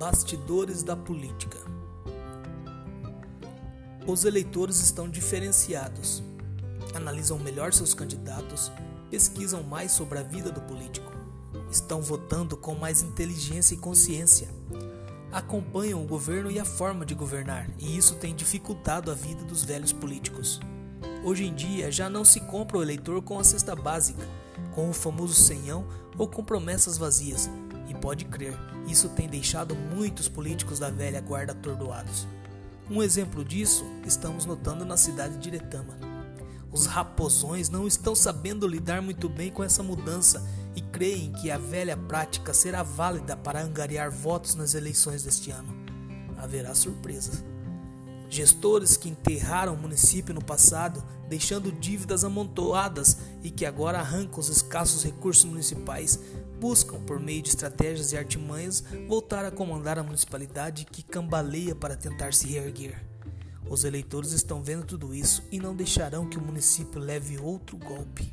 Bastidores da política. Os eleitores estão diferenciados, analisam melhor seus candidatos, pesquisam mais sobre a vida do político, estão votando com mais inteligência e consciência, acompanham o governo e a forma de governar, e isso tem dificultado a vida dos velhos políticos. Hoje em dia já não se compra o eleitor com a cesta básica, com o famoso senhão ou com promessas vazias. E pode crer, isso tem deixado muitos políticos da velha guarda atordoados. Um exemplo disso estamos notando na cidade de Iretama. Os raposões não estão sabendo lidar muito bem com essa mudança e creem que a velha prática será válida para angariar votos nas eleições deste ano. Haverá surpresas. Gestores que enterraram o município no passado, deixando dívidas amontoadas e que agora arrancam os escassos recursos municipais, buscam, por meio de estratégias e artimanhas, voltar a comandar a municipalidade que cambaleia para tentar se reerguer. Os eleitores estão vendo tudo isso e não deixarão que o município leve outro golpe.